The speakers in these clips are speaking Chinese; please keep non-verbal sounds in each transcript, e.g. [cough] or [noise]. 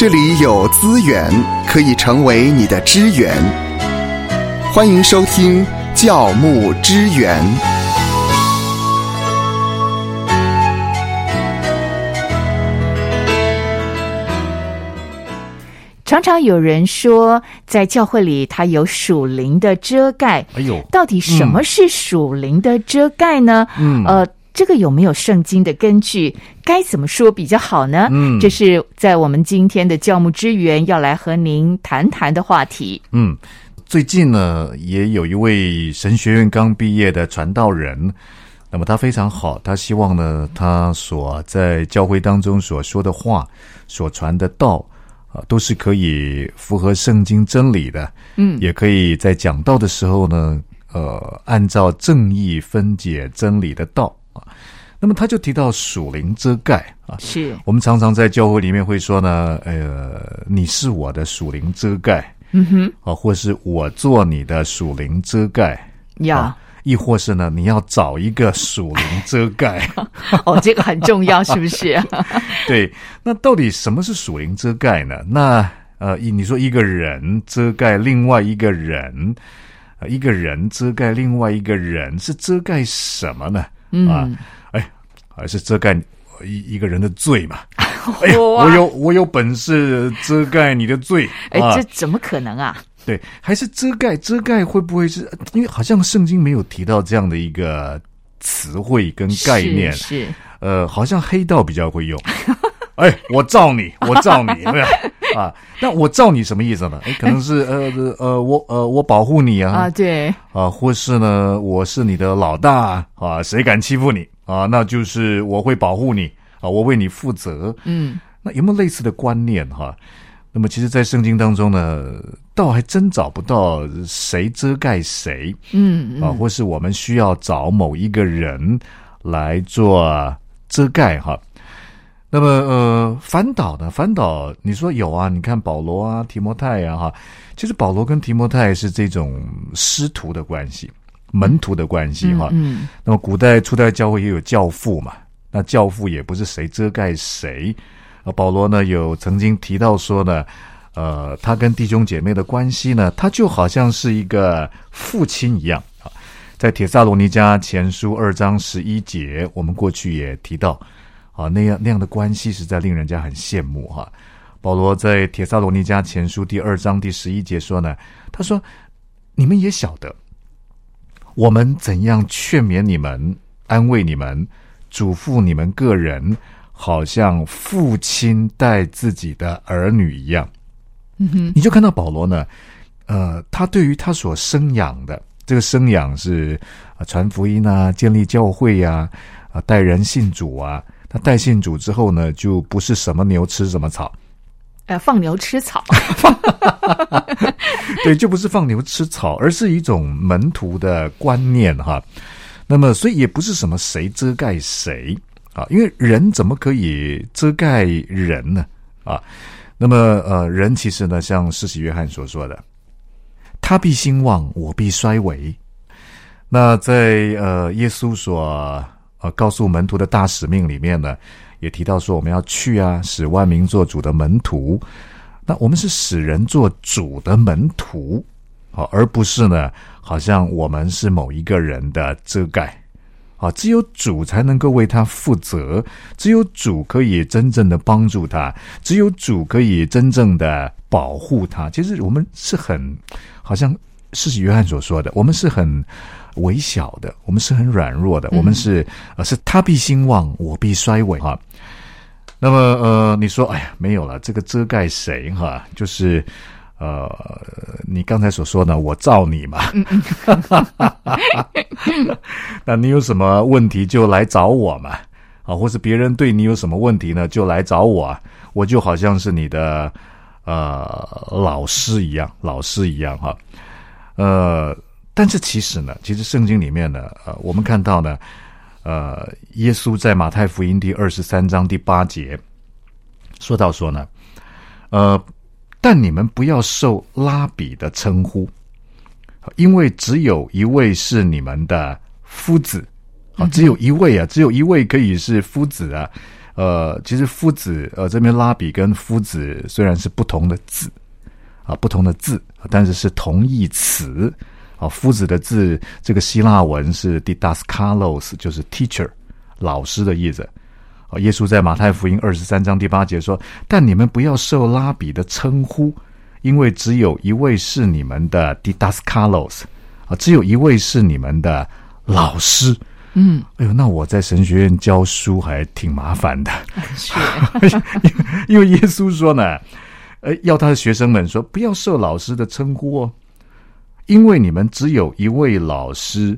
这里有资源可以成为你的支援。欢迎收听教牧支援。常常有人说，在教会里它有属灵的遮盖。哎呦，到底什么是属灵的遮盖呢？嗯呃，这个有没有圣经的根据？该怎么说比较好呢？嗯这是在我们今天的教牧支援要来和您谈谈的话题。嗯，最近呢，也有一位神学院刚毕业的传道人，那么他非常好，他希望呢，他所在教会当中所说的话、所传的道啊，都是可以符合圣经真理的。嗯也可以在讲道的时候呢，呃，按照正义分解真理的道啊。那么他就提到属灵遮盖啊，是，我们常常在教会里面会说呢，呃，你是我的属灵遮盖嗯哼，啊，或是我做你的属灵遮盖呀啊，，亦或是呢，你要找一个属灵遮盖。[laughs] 哦，这个很重要，是不是？[laughs] 对，那到底什么是属灵遮盖呢？那呃，你说一个人遮盖另外一个人，呃，一个人遮盖另外一个人，是遮盖什么呢？嗯啊，哎，还是遮盖一一个人的罪嘛？[laughs] 哎呀，我有我有本事遮盖你的罪哎，啊这！怎么可能啊？对，还是遮盖遮盖会不会是因为好像圣经没有提到这样的一个词汇跟概念？是是呃，好像黑道比较会用。[laughs] 哎，我罩你，我罩你，对吧 [laughs] 啊？那我罩你什么意思呢？哎，可能是呃呃，我呃我保护你啊啊，对，啊，或是呢，我是你的老大啊，谁敢欺负你啊？那就是我会保护你啊，我为你负责。嗯，那有没有类似的观念哈？那么其实，在圣经当中呢，倒还真找不到谁遮盖谁嗯啊，或是我们需要找某一个人来做遮盖哈。那么呃，反倒呢？反倒你说有啊？你看保罗啊、提摩太啊，哈，其实保罗跟提摩太是这种师徒的关系、门徒的关系哈。嗯那么古代初代教会也有教父嘛，那教父也不是谁遮盖谁。啊，保罗呢有曾经提到说呢，呃，他跟弟兄姐妹的关系呢，他就好像是一个父亲一样啊。在铁萨罗尼迦前书二章十一节，我们过去也提到啊，那样那样的关系实在令人家很羡慕哈、保罗在铁萨罗尼迦前书第二章第十一节说呢，他说：“你们也晓得，我们怎样劝勉你们、安慰你们、嘱咐你们个人，好像父亲带自己的儿女一样。”嗯哼，你就看到保罗呢，呃，他对于他所生养的这个生养是啊、传福音啊、建立教会呀、啊、带人信主啊。他带信主之后呢，就不是什么牛吃什么草，呃，放牛吃草，[laughs] 对，就不是放牛吃草，而是一种门徒的观念哈。那么，所以也不是什么谁遮盖谁啊，因为人怎么可以遮盖人呢？啊，那么呃，人其实呢，像施洗约翰所说的，他必兴旺，我必衰微。那在呃耶稣所呃告诉门徒的大使命里面呢，也提到说我们要去啊，使万民做主的门徒。那我们是使人做主的门徒，好，而不是呢，好像我们是某一个人的遮盖。啊，只有主才能够为他负责，只有主可以真正的帮助他，只有主可以真正的保护他。其实我们是很，好像是约翰所说的，我们是很微小的，我们是很软弱的，我们是呃是他必兴旺，我必衰微哈。那么呃，你说哎呀没有了，这个遮盖谁哈？就是呃，你刚才所说呢，我罩你嘛。[laughs] 那你有什么问题就来找我嘛，啊，或是别人对你有什么问题呢，就来找我，啊，我就好像是你的呃老师一样，老师一样哈，呃，但是其实呢，其实圣经里面呢，呃，我们看到呢，呃，耶稣在马太福音第二十三章第八节说到说呢，呃，但你们不要受拉比的称呼。因为只有一位是你们的夫子，啊，只有一位啊，只有一位可以是夫子啊，呃，其实夫子呃这边拉比跟夫子虽然是不同的字啊，不同的字，但是是同义词啊。夫子的字这个希腊文是 didaskalos，就是 teacher 老师的意思啊。耶稣在马太福音二十三章第八节说：“但你们不要受拉比的称呼，因为只有一位是你们的 didaskalos 啊，只有一位是你们的老师。”嗯，哎呦，那我在神学院教书还挺麻烦的，[laughs] 是，因为耶稣说呢，呃，要他的学生们说不要受老师的称呼哦，因为你们只有一位老师，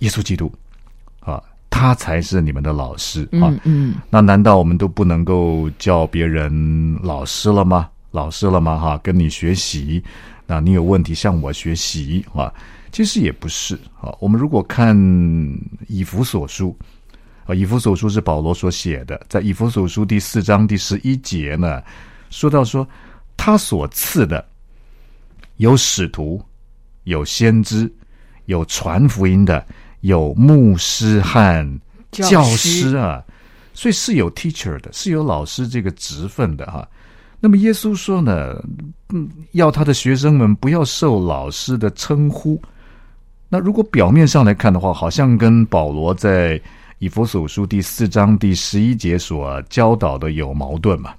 耶稣基督啊，他才是你们的老师啊。嗯嗯，那难道我们都不能够叫别人老师了吗？老师了吗？哈，跟你学习，那你有问题向我学习啊。其实也不是啊。我们如果看以弗所书啊，以弗所书是保罗所写的，在以弗所书第四章第十一节呢，说到说他所赐的有使徒，有先知，有传福音的，有牧师和教师啊，所以是有 teacher 的，是有老师这个职分的哈。那么耶稣说呢，嗯，要他的学生们不要受老师的称呼。那如果表面上来看的话，好像跟保罗在以弗所书第四章第十一节所教导的有矛盾嘛？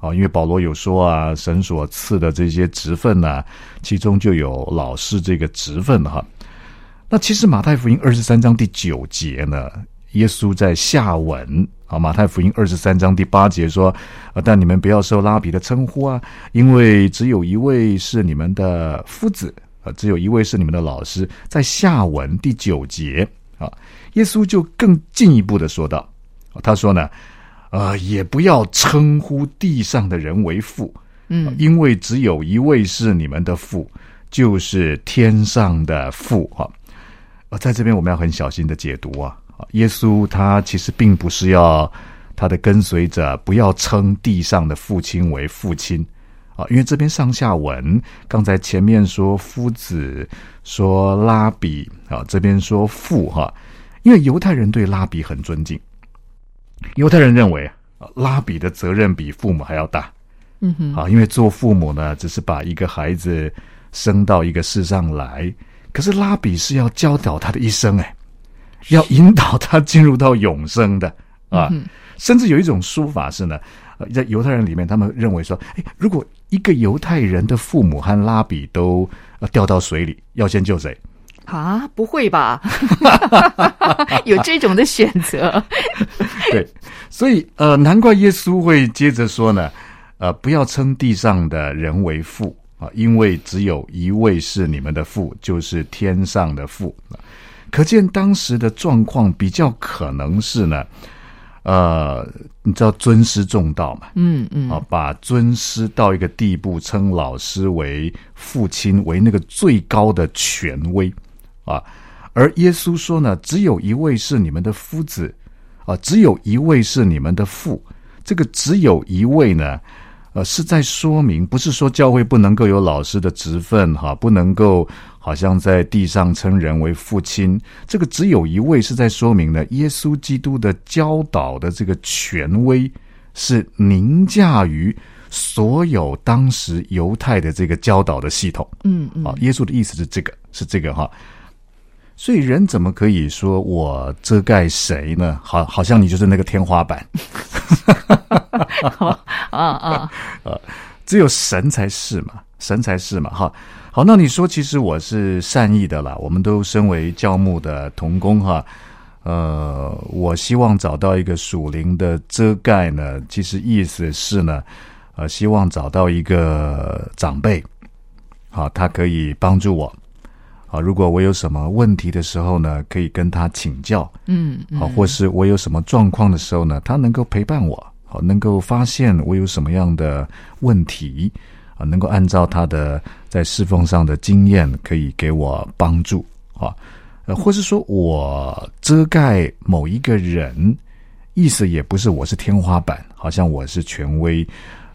啊，因为保罗有说啊，神所赐的这些职分呢，其中就有老师这个职分哈。那其实马太福音二十三章第九节呢，耶稣在下文啊，马太福音二十三章第八节说，啊，但你们不要受拉比的称呼啊，因为只有一位是你们的夫子。啊，只有一位是你们的老师，在下文第九节啊，耶稣就更进一步的说道，他说呢，呃，也不要称呼地上的人为父，嗯，因为只有一位是你们的父，就是天上的父哈。啊，在这边我们要很小心的解读啊，耶稣他其实并不是要他的跟随者不要称地上的父亲为父亲。啊，因为这边上下文，刚才前面说夫子，说拉比啊，这边说父哈，因为犹太人对拉比很尊敬，犹太人认为啊，拉比的责任比父母还要大，嗯哼，啊，因为做父母呢，只是把一个孩子生到一个世上来，可是拉比是要教导他的一生，哎，要引导他进入到永生的啊，甚至有一种说法是呢。在犹太人里面，他们认为说，哎，如果一个犹太人的父母和拉比都掉到水里，要先救谁？啊，不会吧？[laughs] 有这种的选择？对，所以呃，难怪耶稣会接着说呢，呃，不要称地上的人为父啊，因为只有一位是你们的父，就是天上的父。可见当时的状况比较可能是呢。呃，你知道尊师重道嘛？嗯嗯，啊，把尊师到一个地步，称老师为父亲，为那个最高的权威啊。而耶稣说呢，只有一位是你们的夫子啊，只有一位是你们的父。这个只有一位呢，呃，是在说明，不是说教会不能够有老师的职分哈，不能够。好像在地上称人为父亲，这个只有一位是在说明呢，耶稣基督的教导的这个权威是凌驾于所有当时犹太的这个教导的系统。嗯嗯，啊，耶稣的意思是这个，是这个哈。所以人怎么可以说我遮盖谁呢？好，好像你就是那个天花板。[laughs] 啊啊 [laughs] 啊！只有神才是嘛，神才是嘛，哈。好，那你说，其实我是善意的啦。我们都身为教牧的童工哈，呃，我希望找到一个属灵的遮盖呢。其实意思是呢，呃，希望找到一个长辈，好，他可以帮助我。好，如果我有什么问题的时候呢，可以跟他请教。嗯，好，或是我有什么状况的时候呢，他能够陪伴我，好，能够发现我有什么样的问题。啊，能够按照他的在侍奉上的经验，可以给我帮助啊，呃，或是说我遮盖某一个人，意思也不是我是天花板，好像我是权威，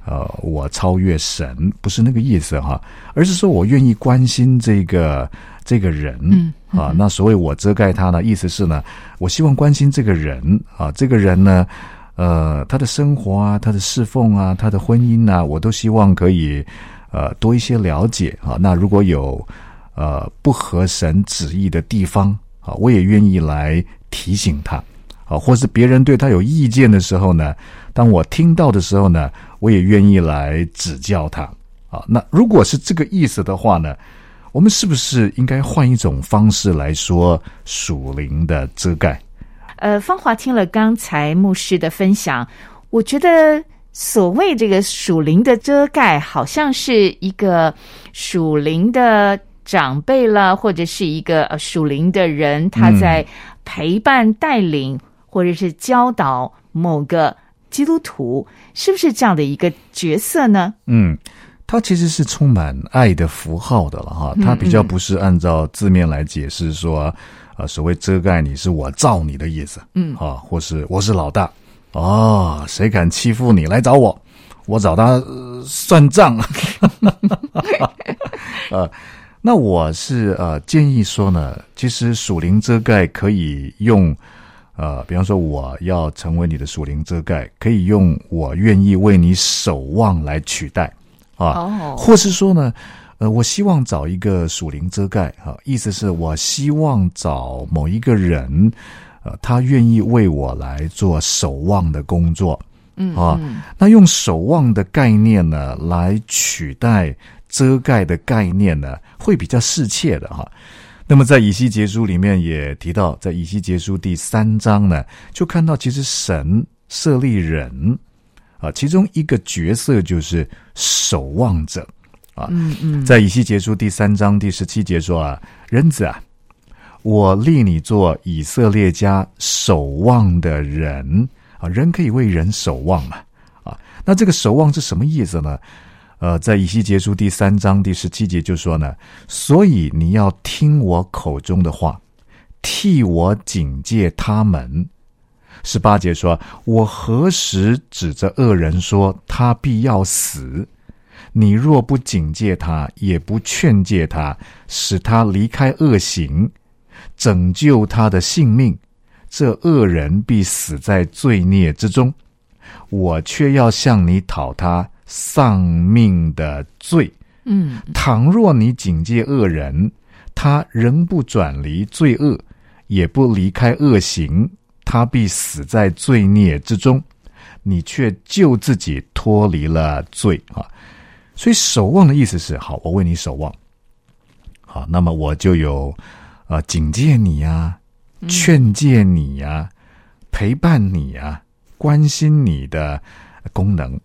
呃，我超越神，不是那个意思哈，而是说我愿意关心这个这个人啊。那所谓我遮盖他呢，意思是呢，我希望关心这个人啊，这个人呢，呃，他的生活啊，他的侍奉啊，他的婚姻啊，我都希望可以呃多一些了解啊。那如果有呃不合神旨意的地方啊，我也愿意来提醒他啊，或是别人对他有意见的时候呢，当我听到的时候呢，我也愿意来指教他啊。那如果是这个意思的话呢？我们是不是应该换一种方式来说属灵的遮盖？呃，芳华听了刚才牧师的分享，我觉得所谓这个属灵的遮盖，好像是一个属灵的长辈了，或者是一个呃属灵的人，他在陪伴、带领或者是教导某个基督徒，是不是这样的一个角色呢？嗯。它其实是充满爱的符号的了哈，它比较不是按照字面来解释说，呃，所谓遮盖你是我罩你的意思，嗯，啊，或是我是老大，哦，谁敢欺负你来找我，我找他算账，[laughs] 呃，那我是呃建议说呢，其实属灵遮盖可以用，呃，比方说我要成为你的属灵遮盖，可以用我愿意为你守望来取代。啊，或是说呢，呃，我希望找一个属灵遮盖啊，意思是我希望找某一个人，呃，他愿意为我来做守望的工作，嗯啊，那用守望的概念呢，来取代遮盖的概念呢，会比较适切的哈。那么在以西结书里面也提到，在以西结书第三章呢，就看到其实神设立人。啊，其中一个角色就是守望者，啊，嗯嗯，在以西结书第三章第十七节说啊，人子啊，我立你做以色列家守望的人啊，人可以为人守望嘛，啊，那这个守望是什么意思呢？呃，在以西结书第三章第十七节就说呢，所以你要听我口中的话，替我警戒他们。十八节说：“我何时指着恶人说他必要死？你若不警戒他，也不劝诫他，使他离开恶行，拯救他的性命，这恶人必死在罪孽之中。我却要向你讨他丧命的罪。嗯，倘若你警戒恶人，他仍不转离罪恶，也不离开恶行。”他必死在罪孽之中，你却救自己脱离了罪啊！所以守望的意思是：好，我为你守望。好，那么我就有啊警戒你呀、劝诫你呀、陪伴你呀、关心你的功能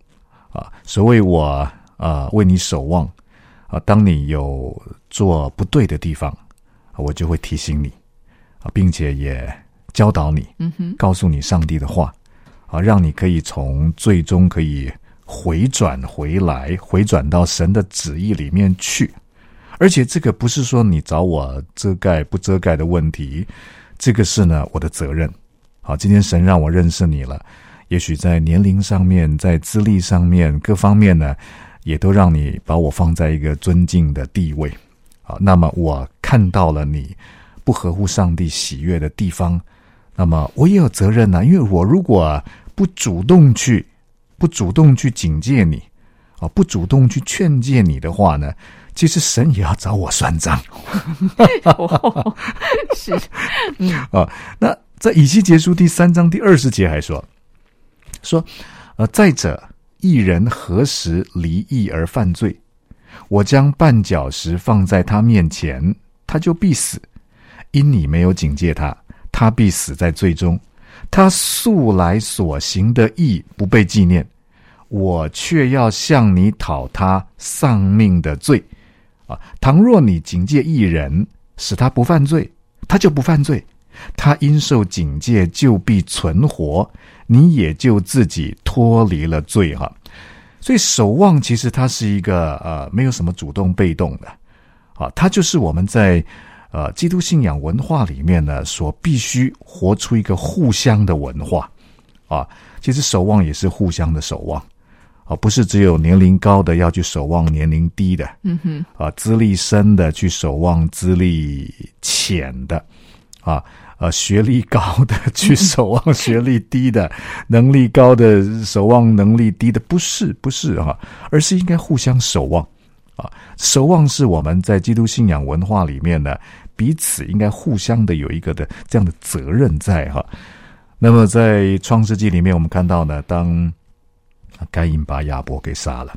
啊。所谓我啊为你守望啊，当你有做不对的地方，我就会提醒你啊，并且也。教导你，嗯哼，告诉你上帝的话，啊，让你可以从最终可以回转回来，回转到神的旨意里面去。而且这个不是说你找我遮盖不遮盖的问题，这个是呢我的责任。好，今天神让我认识你了，也许在年龄上面，在资历上面各方面呢，也都让你把我放在一个尊敬的地位。好，那么我看到了你不合乎上帝喜悦的地方。那么我也有责任呢，因为我如果不主动去，不主动去警戒你，啊，不主动去劝诫你的话呢，其实神也要找我算账。是，嗯啊，[laughs] 那在以西结书第三章第二十节还说，说，呃，再者，一人何时离异而犯罪？我将绊脚石放在他面前，他就必死，因你没有警戒他。他必死在罪中，他素来所行的义不被纪念，我却要向你讨他丧命的罪。啊，倘若你警戒一人，使他不犯罪，他就不犯罪；他因受警戒就必存活，你也就自己脱离了罪。哈，所以守望其实它是一个呃，没有什么主动被动的，啊，它就是我们在。呃，基督信仰文化里面呢，所必须活出一个互相的文化。啊。其实守望也是互相的守望。啊，不是只有年龄高的要去守望年龄低的，嗯哼，啊，资历深的去守望资历浅的，啊呃学历高的去守望 [laughs] 学历低的，能力高的守望能力低的，不是不是哈，而是应该互相守望。啊。守望是我们在基督信仰文化里面呢，彼此应该互相的有一个的这样的责任在哈。那么在创世纪里面，我们看到呢，当该隐把亚伯给杀了，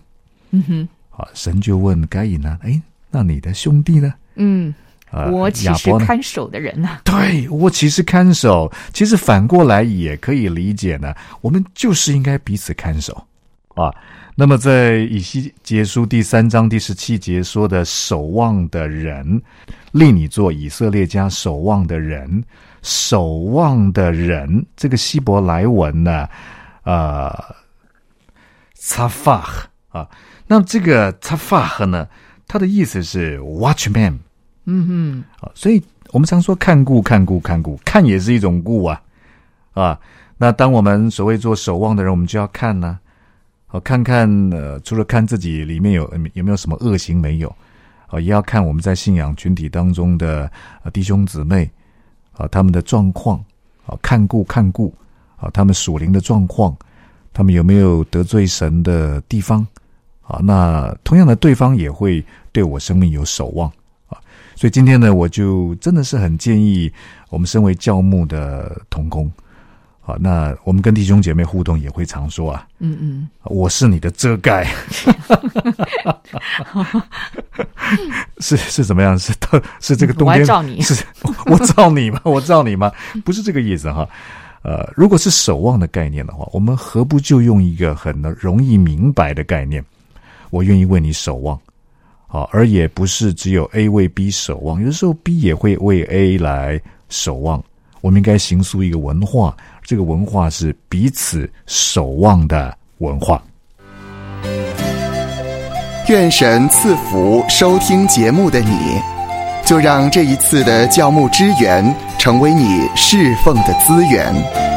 嗯哼，啊，神就问该隐呢，哎，那你的兄弟呢？嗯，啊，我岂是亚伯呢？看守的人呢、对我其实看守，其实反过来也可以理解呢。我们就是应该彼此看守啊。那么在以西结书第三章第十七节说的“守望的人，立你做以色列家守望的人”，守望的人这个希伯来文呢，呃，擦发啊，那这个擦发呢，它的意思是 watchman。嗯啊，所以我们常说看顾、看顾、看顾，看也是一种顾啊，啊，那当我们所谓做守望的人，我们就要看呢、啊，看看呃，除了看自己里面有有没有什么恶行没有，啊，也要看我们在信仰群体当中的、弟兄姊妹啊，他们的状况啊，看顾看顾啊，他们属灵的状况，他们有没有得罪神的地方啊？那同样的，对方也会对我生命有守望啊。所以今天呢，我就真的是很建议我们身为教牧的同工，啊，那我们跟弟兄姐妹互动也会常说啊，嗯嗯我是你的遮盖，[laughs] 是是怎么样？是是这个冬天我要照你 [laughs] 是我照你吗？[laughs] 我照你吗？不是这个意思哈。呃，如果是守望的概念的话，我们何不就用一个很容易明白的概念？我愿意为你守望。啊，而也不是只有 A 为 B 守望，有的时候 B 也会为 A 来守望。我们应该形塑一个文化，这个文化是彼此守望的文化。愿神赐福收听节目的你，就让这一次的教牧支援成为你侍奉的资源。